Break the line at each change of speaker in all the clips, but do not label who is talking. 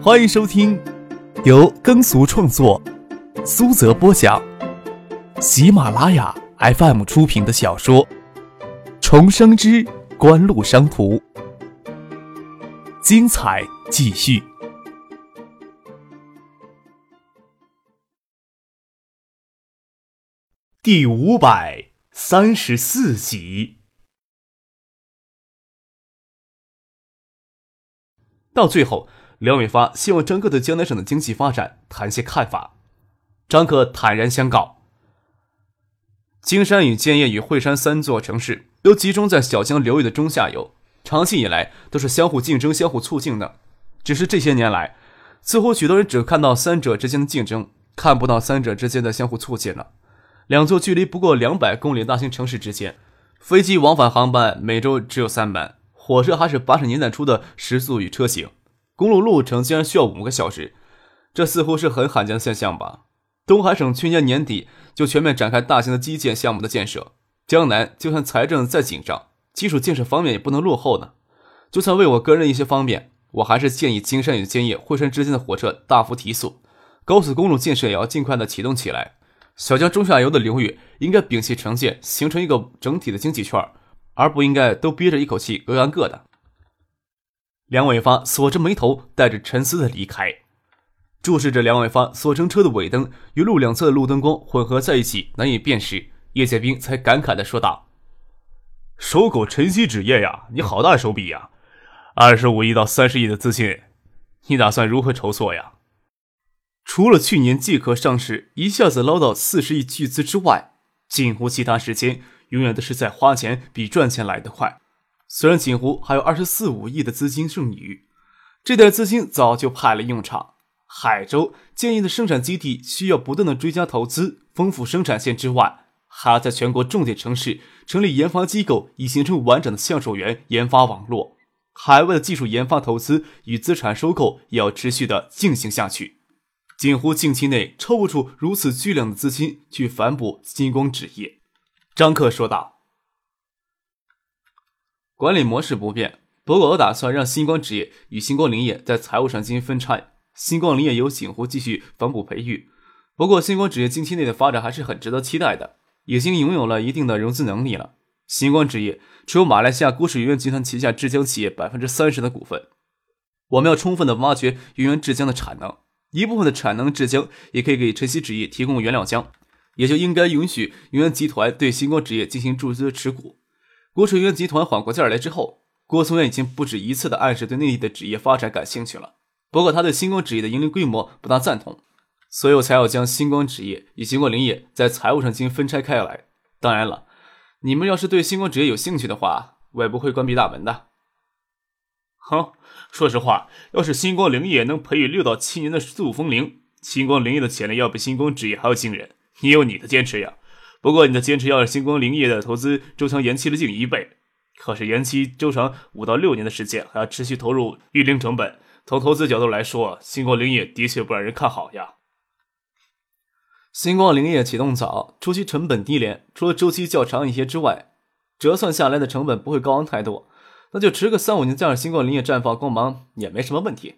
欢迎收听由耕俗创作、苏泽播讲、喜马拉雅 FM 出品的小说《重生之官路商途》，精彩继续，第五百三十四集。到最后，梁伟发希望张克对江南省的经济发展谈些看法。张克坦然相告：“金山与建业与惠山三座城市都集中在小江流域的中下游，长期以来都是相互竞争、相互促进的。只是这些年来，似乎许多人只看到三者之间的竞争，看不到三者之间的相互促进了。两座距离不过两百公里大型城市之间，飞机往返航班每周只有三班。”火车还是八十年代初的时速与车型，公路路程竟然需要五个小时，这似乎是很罕见的现象吧？东海省去年年底就全面展开大型的基建项目的建设，江南就算财政再紧张，基础建设方面也不能落后呢。就算为我个人一些方便，我还是建议金山与建业、惠山之间的火车大幅提速，高速公路建设也要尽快的启动起来。小江中下游的流域应该摒弃城建，形成一个整体的经济圈。而不应该都憋着一口气各干各的。梁伟发锁着眉头，带着沉思的离开，注视着梁伟发所乘车的尾灯与路两侧的路灯光混合在一起，难以辨识。叶剑兵才感慨的说道：“
收购晨曦纸业呀，你好大手笔呀！二十五亿到三十亿的资金，你打算如何筹措呀？
除了去年即可上市，一下子捞到四十亿巨资之外，近乎其他时间。”永远都是在花钱比赚钱来得快。虽然锦湖还有二十四五亿的资金剩余，这点资金早就派了用场。海州建议的生产基地需要不断的追加投资，丰富生产线之外，还要在全国重点城市成立研发机构，以形成完整的橡树园研发网络。海外的技术研发投资与资产收购也要持续的进行下去。锦湖近期内抽不出如此巨量的资金去反哺金光纸业。张克说道：“管理模式不变，不过我打算让星光纸业与星光林业在财务上进行分拆。星光林业由锦湖继续反哺培育。不过，星光纸业近期内的发展还是很值得期待的，已经拥有了一定的融资能力了。星光纸业持有马来西亚郭氏云源集团旗下浙江企业百分之三十的股份。我们要充分的挖掘云源浙江的产能，一部分的产能浙江也可以给晨曦纸业提供原料浆。”也就应该允许云源集团对星光纸业进行注资持股。国水云源集团缓过劲儿来之后，郭松元已经不止一次的暗示对内地的纸业发展感兴趣了。不过他对星光纸业的盈利规模不大赞同，所以我才要将星光纸业与星光林业在财务上进行分拆开来。当然了，你们要是对星光纸业有兴趣的话，我也不会关闭大门的。
哼，说实话，要是星光林业能培育六到七年的速风铃，星光林业的潜力要比星光纸业还要惊人。你有你的坚持呀，不过你的坚持要是星光林业的投资周长延期了近一倍，可是延期周长五到六年的时间，还要持续投入育龄成本。从投资角度来说，星光林业的确不让人看好呀。
星光林业启动早，初期成本低廉，除了周期较长一些之外，折算下来的成本不会高昂太多。那就迟个三五年，再让星光林业绽放光芒也没什么问题。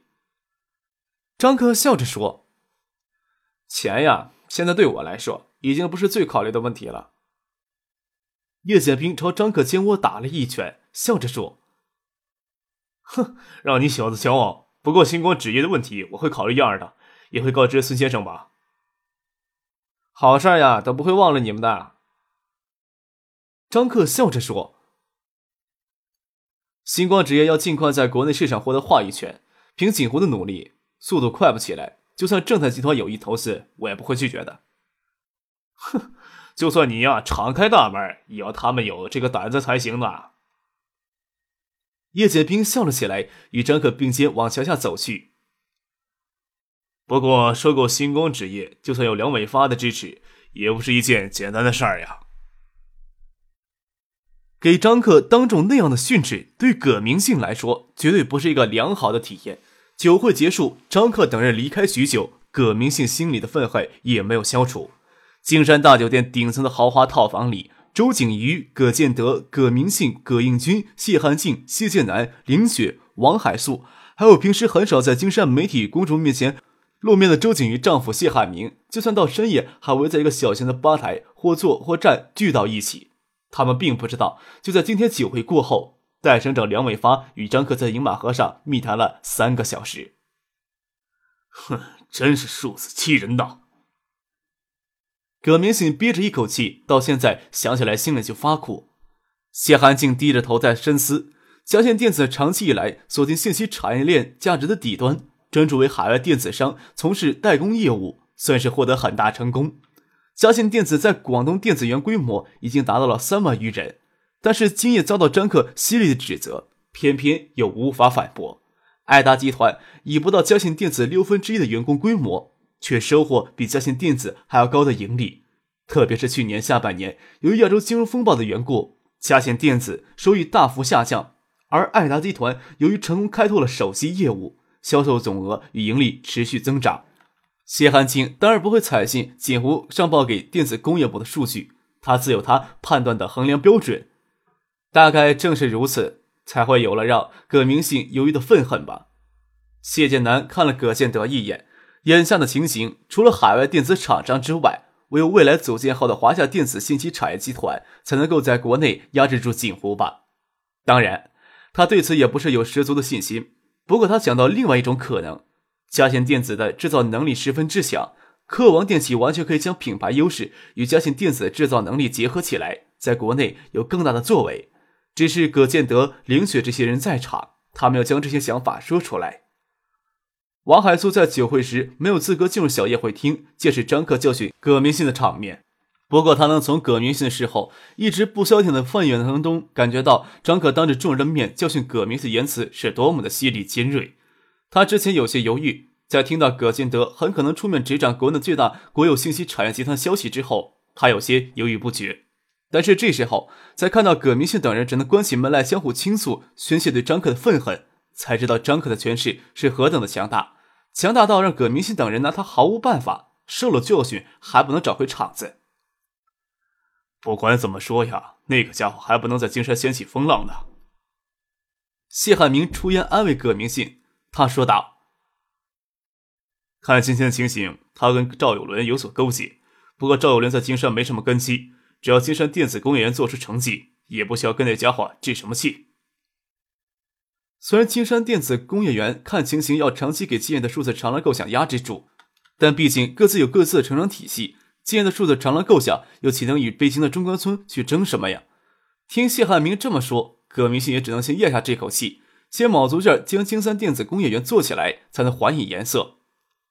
张克笑着说：“钱呀。”现在对我来说，已经不是最考虑的问题了。叶剑兵朝张克肩窝打了一拳，笑着说：“
哼，让你小子骄傲。不过星光纸业的问题，我会考虑一二的，也会告知孙先生吧。
好事呀，都不会忘了你们的。”张克笑着说：“星光纸业要尽快在国内市场获得话语权，凭锦湖的努力，速度快不起来。”就算正泰集团有意投资，我也不会拒绝的。
哼，就算你呀敞开大门，也要他们有这个胆子才行呢。
叶剑兵笑了起来，与张克并肩往桥下走去。
不过，收购星光纸业，就算有梁伟发的支持，也不是一件简单的事儿呀。
给张克当众那样的训斥，对葛明信来说，绝对不是一个良好的体验。酒会结束，张克等人离开许久，葛明信心里的愤恨也没有消除。金山大酒店顶层的豪华套房里，周景瑜、葛建德、葛明信、葛应军、谢汉静、谢剑南、林雪、王海素，还有平时很少在金山媒体公众面前露面的周景瑜丈夫谢汉明，就算到深夜还围在一个小型的吧台或坐或站聚到一起。他们并不知道，就在今天酒会过后，戴省长梁伟发与张克在饮马河上密谈了三个小时。
哼，真是数字欺人呐！
葛明信憋着一口气，到现在想起来心里就发苦。谢寒静低着头在深思：嘉信电子长期以来锁定信息产业链价值的底端，专注为海外电子商从事代工业务，算是获得很大成功。嘉信电子在广东电子园规模已经达到了三万余人，但是今夜遭到张克犀利的指责，偏偏又无法反驳。爱达集团以不到嘉信电子六分之一的员工规模。却收获比嘉信电子还要高的盈利，特别是去年下半年，由于亚洲金融风暴的缘故，嘉信电子收益大幅下降，而爱达集团由于成功开拓了手机业务，销售总额与盈利持续增长。谢汉卿当然不会采信锦湖上报给电子工业部的数据，他自有他判断的衡量标准。大概正是如此，才会有了让葛明信犹豫的愤恨吧。谢建南看了葛建德一眼。眼下的情形，除了海外电子厂商之外，唯有未来组建后的华夏电子信息产业集团才能够在国内压制住锦湖吧。当然，他对此也不是有十足的信心。不过，他想到另外一种可能：嘉信电子的制造能力十分之强，科王电器完全可以将品牌优势与嘉信电子的制造能力结合起来，在国内有更大的作为。只是葛建德、凌雪这些人在场，他们要将这些想法说出来。王海素在酒会时没有资格进入小宴会厅，见识张克教训葛明信的场面。不过，他能从葛明信的事后一直不消停的愤怨当中，感觉到张克当着众人的面教训葛明信的言辞是多么的犀利尖锐。他之前有些犹豫，在听到葛建德很可能出面执掌国内最大国有信息产业集团消息之后，他有些犹豫不决。但是这时候，在看到葛明信等人只能关起门来相互倾诉、宣泄对张克的愤恨。才知道张克的权势是何等的强大，强大到让葛明信等人拿他毫无办法，受了教训还不能找回场子。
不管怎么说呀，那个家伙还不能在金山掀起风浪呢。
谢汉明出言安慰葛明信，他说道：“
看今天的情形，他跟赵有伦有所勾结。不过赵有伦在金山没什么根基，只要金山电子工业园做出成绩，也不需要跟那家伙置什么气。”
虽然金山电子工业园看情形要长期给金燕的数字长廊构想压制住，但毕竟各自有各自的成长体系，金燕的数字长廊构想又岂能与北京的中关村去争什么呀？听谢汉明这么说，葛明信也只能先咽下这口气，先卯足劲儿将金山电子工业园做起来，才能还以颜色。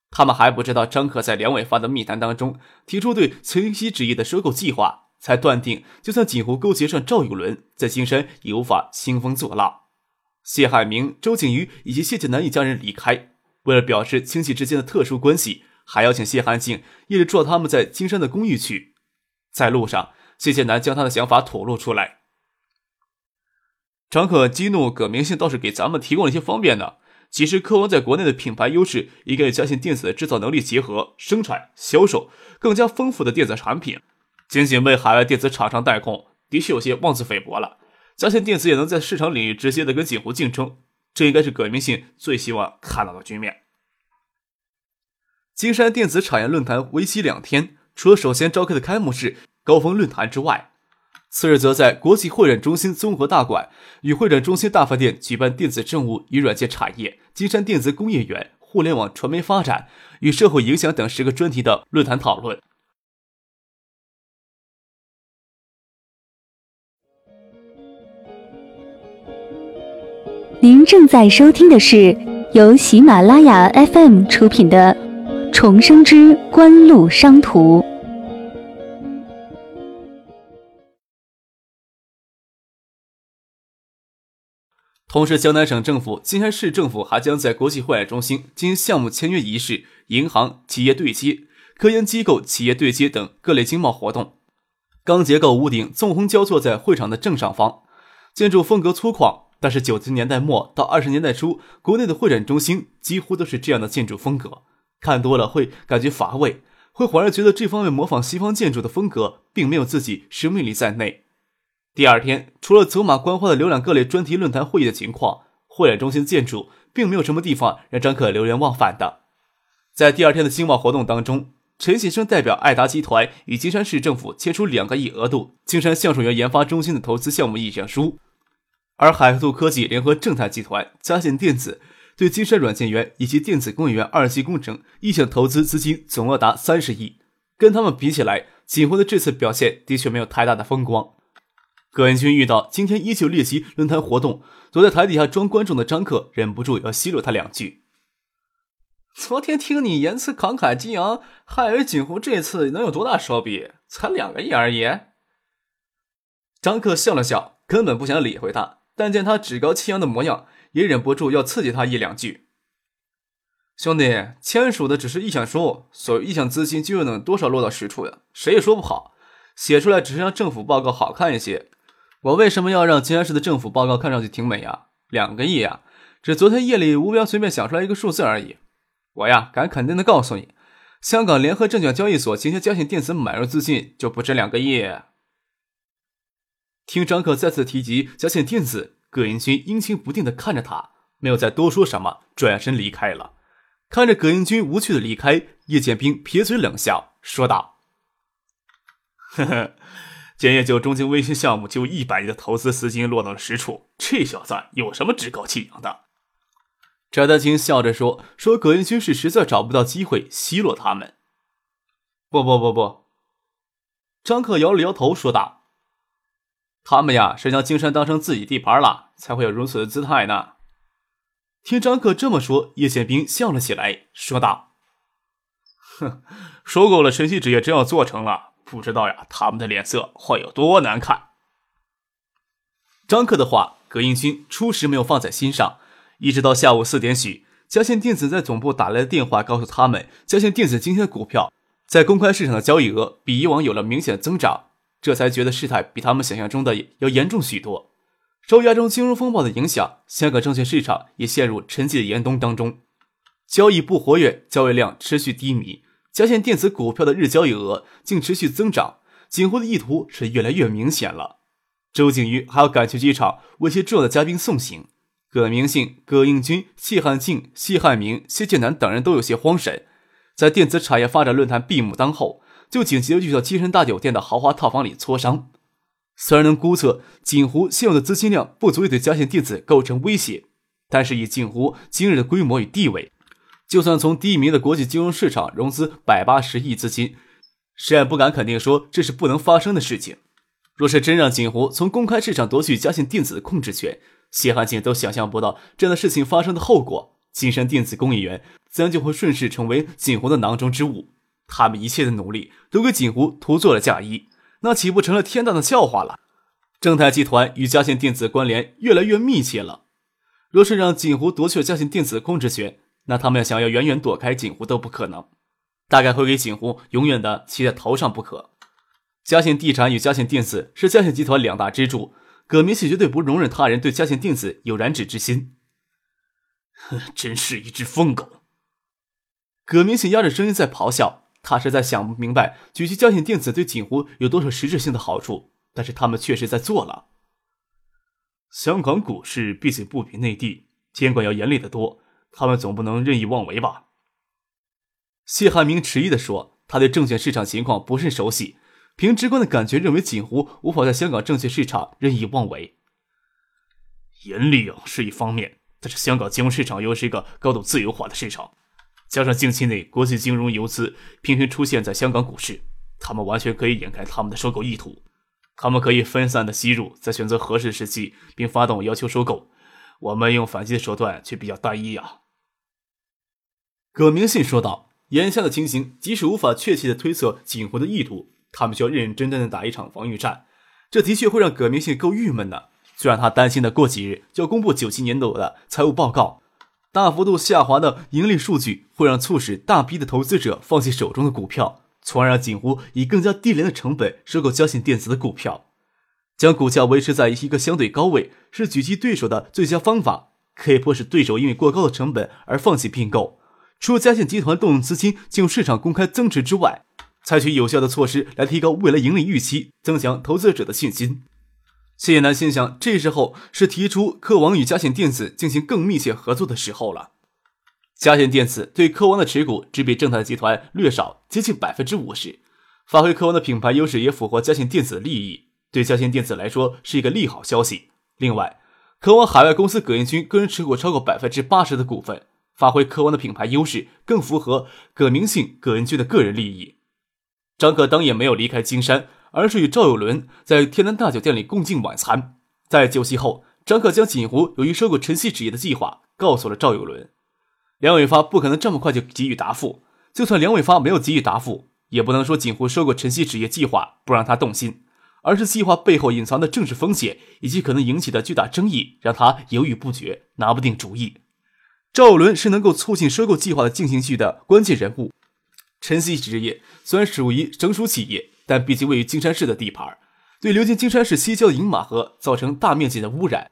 他们还不知道张可在梁伟发的密谈当中提出对清晰旨意的收购计划，才断定就算锦湖勾结上赵有伦，在金山也无法兴风作浪。谢海明、周景瑜以及谢剑南一家人离开，为了表示亲戚之间的特殊关系，还邀请谢汉静一起住到他们在金山的公寓去。在路上，谢剑南将他的想法吐露出来。
张可激怒葛明信倒是给咱们提供了一些方便呢。其实科王在国内的品牌优势，应该与嘉信电子的制造能力结合，生产、销售更加丰富的电子产品。仅仅为海外电子厂商代工，的确有些妄自菲薄了。嘉信电子也能在市场领域直接的跟锦湖竞争，这应该是葛明信最希望看到的局面。
金山电子产业论坛为期两天，除了首先召开的开幕式高峰论坛之外，次日则在国际会展中心综合大馆与会展中心大饭店举办电子政务与软件产业、金山电子工业园、互联网传媒发展与社会影响等十个专题的论坛讨论。
您正在收听的是由喜马拉雅 FM 出品的《重生之官路商途》。
同时，江南省政府、金山市政府还将在国际会展中心进行项目签约仪式、银行企业对接、科研机构企业对接等各类经贸活动。钢结构屋顶纵横交错在会场的正上方，建筑风格粗犷。但是九十年代末到二十年代初，国内的会展中心几乎都是这样的建筑风格，看多了会感觉乏味，会反而觉得这方面模仿西方建筑的风格，并没有自己生命力在内。第二天，除了走马观花的浏览各类专题论坛会议的情况，会展中心建筑并没有什么地方让张可流连忘返的。在第二天的兴旺活动当中，陈先生代表爱达集团与金山市政府签署两个亿额度金山橡树园研发中心的投资项目意向书，而海兔科技联合正泰集团、嘉信电子对金山软件园以及电子工业园二期工程意向投资资金总额达三十亿。跟他们比起来，锦湖的这次表现的确没有太大的风光。葛元军遇到今天依旧列席论坛活动，躲在台底下装观众的张克忍不住要奚落他两句。昨天听你言辞慷慨激昂，还以为锦湖这次能有多大手笔，才两个亿而已。张克笑了笑，根本不想理会他，但见他趾高气扬的模样，也忍不住要刺激他一两句。兄弟，签署的只是意向书，所谓意向资金究竟能多少落到实处呀？谁也说不好。写出来只是让政府报告好看一些。我为什么要让金安市的政府报告看上去挺美呀？两个亿呀，只昨天夜里吴彪随便想出来一个数字而已。我呀，敢肯定的告诉你，香港联合证券交易所今天交信电子买入资金就不止两个亿。听张克再次提及嘉信电子，葛英军阴晴不定的看着他，没有再多说什么，转身离开了。看着葛英军无趣的离开，叶剑兵撇嘴冷笑，说道：“
呵呵。”建业就中金卫星项目就一百亿的投资资金落到了实处，这小子有什么趾高气扬的？
翟德清笑着说：“说葛云军是实在找不到机会奚落他们。”不不不不，张克摇了摇头说道：“他们呀是将金山当成自己地盘了，才会有如此的姿态呢。”听张克这么说，叶宪兵笑了起来，说道：“
哼，收购了晨曦纸业，真要做成了。”不知道呀，他们的脸色会有多难看。
张克的话，葛应军初时没有放在心上，一直到下午四点许，嘉信电子在总部打来的电话，告诉他们，嘉信电子今天的股票在公开市场的交易额比以往有了明显的增长，这才觉得事态比他们想象中的要严重许多。受亚洲金融风暴的影响，香港证券市场也陷入沉寂的严冬当中，交易不活跃，交易量持续低迷。嘉信电子股票的日交易额竟持续增长，锦湖的意图是越来越明显了。周景瑜还要赶去机场为些重要的嘉宾送行，葛明信、葛应军、谢汉庆、谢汉明、谢建南等人都有些慌神。在电子产业发展论坛闭幕当后，就紧急的去到金山大酒店的豪华套房里磋商。虽然能估测锦湖现有的资金量不足以对嘉信电子构成威胁，但是以锦湖今日的规模与地位。就算从低迷的国际金融市场融资百八十亿资金，谁也不敢肯定说这是不能发生的事情。若是真让锦湖从公开市场夺取嘉信电子的控制权，谢汉庆都想象不到这样的事情发生的后果。金山电子工业园自然就会顺势成为锦湖的囊中之物。他们一切的努力都给锦湖涂做了嫁衣，那岂不成了天大的笑话了？正泰集团与嘉信电子关联越来越密切了。若是让锦湖夺去了嘉信电子控制权，那他们想要远远躲开锦湖都不可能，大概会给锦湖永远的骑在头上不可。嘉信地产与嘉信电子是嘉信集团两大支柱，葛明信绝对不容忍他人对嘉信电子有染指之心。
哼，真是一只疯狗！
葛明信压着声音在咆哮，他实在想不明白举起交信电子对锦湖有多少实质性的好处，但是他们确实在做了。
香港股市毕竟不比内地，监管要严厉得多。他们总不能任意妄为吧？
谢汉明迟疑地说：“他对证券市场情况不甚熟悉，凭直观的感觉认为锦湖无法在香港证券市场任意妄为。
严厉啊是一方面，但是香港金融市场又是一个高度自由化的市场，加上近期内国际金融游资频频出现在香港股市，他们完全可以掩盖他们的收购意图。他们可以分散的吸入，在选择合适时机并发动要求收购。我们用反击的手段却比较单一啊。”
葛明信说道。眼下的情形，即使无法确切的推测锦湖的意图，他们需要认认真真的打一场防御战。这的确会让葛明信够郁闷的。最让他担心的，过几日就要公布九七年度的财务报告，大幅度下滑的盈利数据，会让促使大批的投资者放弃手中的股票，从而让锦湖以更加低廉的成本收购交信电子的股票。将股价维持在一个相对高位，是狙击对手的最佳方法，可以迫使对手因为过高的成本而放弃并购。除了嘉信集团动用资金进入市场公开增持之外，采取有效的措施来提高未来盈利预期，增强投资者的信心。谢谢南心想，这时候是提出科王与嘉信电子进行更密切合作的时候了。嘉信电子对科王的持股只比正泰集团略少，接近百分之五十。发挥科王的品牌优势，也符合嘉信电子的利益，对嘉信电子来说是一个利好消息。另外，科王海外公司葛彦军个人持股超过百分之八十的股份，发挥科王的品牌优势，更符合葛明信、葛彦军的个人利益。张可当也没有离开金山。而是与赵有伦在天南大酒店里共进晚餐。在酒席后，张克将锦湖由于收购晨曦纸业的计划告诉了赵有伦。梁伟发不可能这么快就给予答复，就算梁伟发没有给予答复，也不能说锦湖收购晨曦纸业计划不让他动心，而是计划背后隐藏的政治风险以及可能引起的巨大争议让他犹豫不决，拿不定主意。赵有伦是能够促进收购计划的进行序的关键人物。晨曦纸业虽然属于成熟企业。但毕竟位于金山市的地盘，对流经金山市西郊的饮马河造成大面积的污染，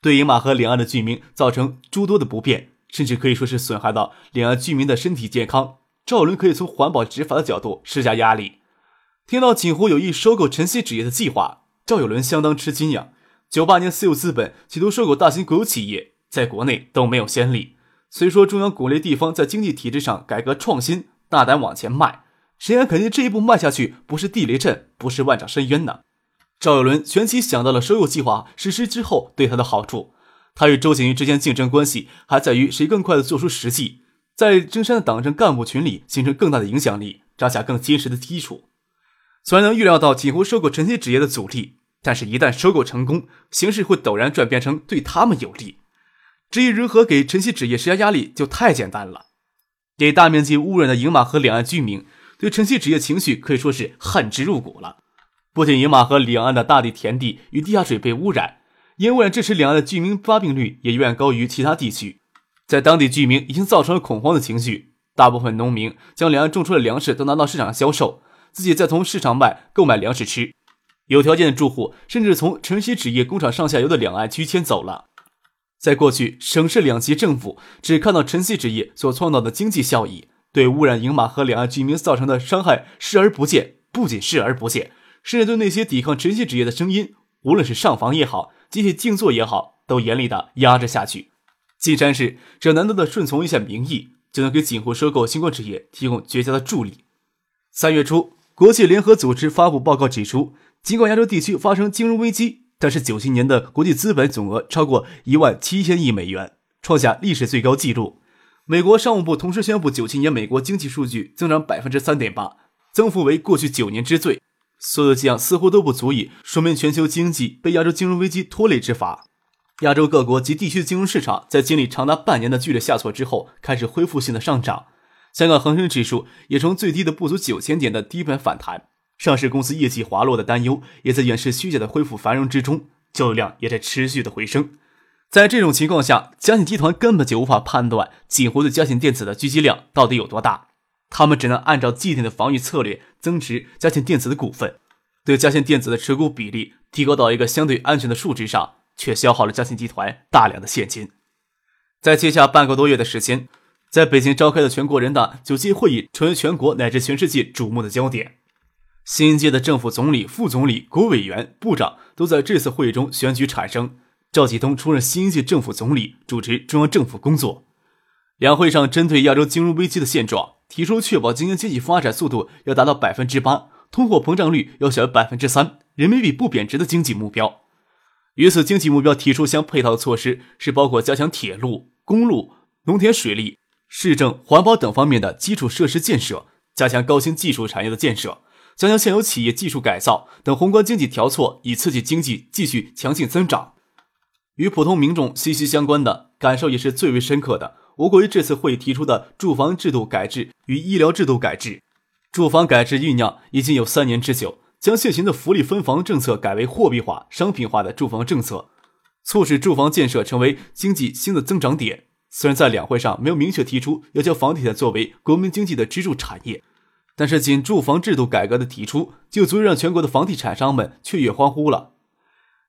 对饮马河两岸的居民造成诸多的不便，甚至可以说是损害到两岸居民的身体健康。赵伦可以从环保执法的角度施加压力。听到锦湖有意收购晨曦纸业的计划，赵有伦相当吃惊呀。九八年私有资本企图收购大型国有企业，在国内都没有先例。虽说中央鼓励地方在经济体制上改革创新，大胆往前迈。谁还肯定这一步迈下去不是地雷阵，不是万丈深渊呢？赵有伦旋即想到了收购计划实施之后对他的好处。他与周景瑜之间竞争关系还在于谁更快的做出实际，在金山的党政干部群里形成更大的影响力，扎下更坚实的基础。虽然能预料到锦湖收购晨曦纸业的阻力，但是一旦收购成功，形势会陡然转变成对他们有利。至于如何给晨曦纸业施加压力，就太简单了，给大面积污染的饮马河两岸居民。对晨曦纸业情绪可以说是恨之入骨了。不仅饮马河两岸的大地田地与地下水被污染，因污染致使两岸的居民发病率也远高于其他地区，在当地居民已经造成了恐慌的情绪。大部分农民将两岸种出的粮食都拿到市场销售，自己再从市场外购买粮食吃。有条件的住户甚至从晨曦纸业工厂上下游的两岸区迁走了。在过去，省市两级政府只看到晨曦纸业所创造的经济效益。对污染饮马河两岸居民造成的伤害视而不见，不仅视而不见，甚至对那些抵抗晨曦职业的声音，无论是上访也好，集体静坐也好，都严厉的压制下去。金山市只要难得的顺从一下民意，就能给锦湖收购星光纸业提供绝佳的助力。三月初，国际联合组织发布报告指出，尽管亚洲地区发生金融危机，但是九七年的国际资本总额超过一万七千亿美元，创下历史最高纪录。美国商务部同时宣布，九七年美国经济数据增长百分之三点八，增幅为过去九年之最。所有迹象似乎都不足以说明全球经济被亚洲金融危机拖累之法。亚洲各国及地区金融市场在经历长达半年的剧烈下挫之后，开始恢复性的上涨。香港恒生指数也从最低的不足九千点的低盘反弹。上市公司业绩滑落的担忧也在掩饰虚假的恢复繁荣之中，交易量也在持续的回升。在这种情况下，嘉信集团根本就无法判断锦湖对嘉信电子的狙击量到底有多大，他们只能按照既定的防御策略增持嘉信电子的股份，对嘉信电子的持股比例提高到一个相对安全的数值上，却消耗了嘉信集团大量的现金。在接下半个多月的时间，在北京召开的全国人大九届会议成为全国乃至全世界瞩目的焦点，新一届的政府总理、副总理、国委员、部长都在这次会议中选举产生。赵启东出任新一届政府总理，主持中央政府工作。两会上针对亚洲金融危机的现状，提出确保今年经济发展速度要达到百分之八，通货膨胀率要小于百分之三，人民币不贬值的经济目标。与此经济目标提出相配套的措施，是包括加强铁路、公路、农田水利、市政、环保等方面的基础设施建设，加强高新技术产业的建设，加强现有企业技术改造等宏观经济调措，以刺激经济继续强劲增长。与普通民众息息相关的感受也是最为深刻的。我国于这次会议提出的住房制度改制与医疗制度改制，住房改制酝酿已经有三年之久，将现行的福利分房政策改为货币化、商品化的住房政策，促使住房建设成为经济新的增长点。虽然在两会上没有明确提出要将房地产作为国民经济的支柱产业，但是仅住房制度改革的提出，就足以让全国的房地产商们雀跃欢呼了。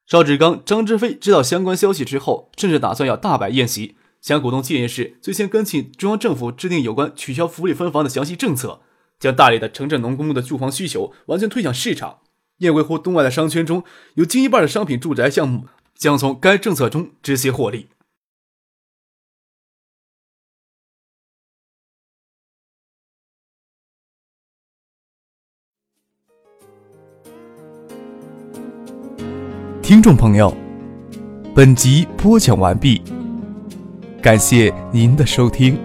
邵志刚、张志飞知道相关消息之后，甚至打算要大摆宴席，向股东建议是最先跟进中央政府制定有关取消福利分房的详细政策，将大理的城镇农工的住房需求完全推向市场，燕归湖东外的商圈中有近一半的商品住宅项目将从该政策中直接获利。听众朋友，本集播讲完毕，感谢您的收听。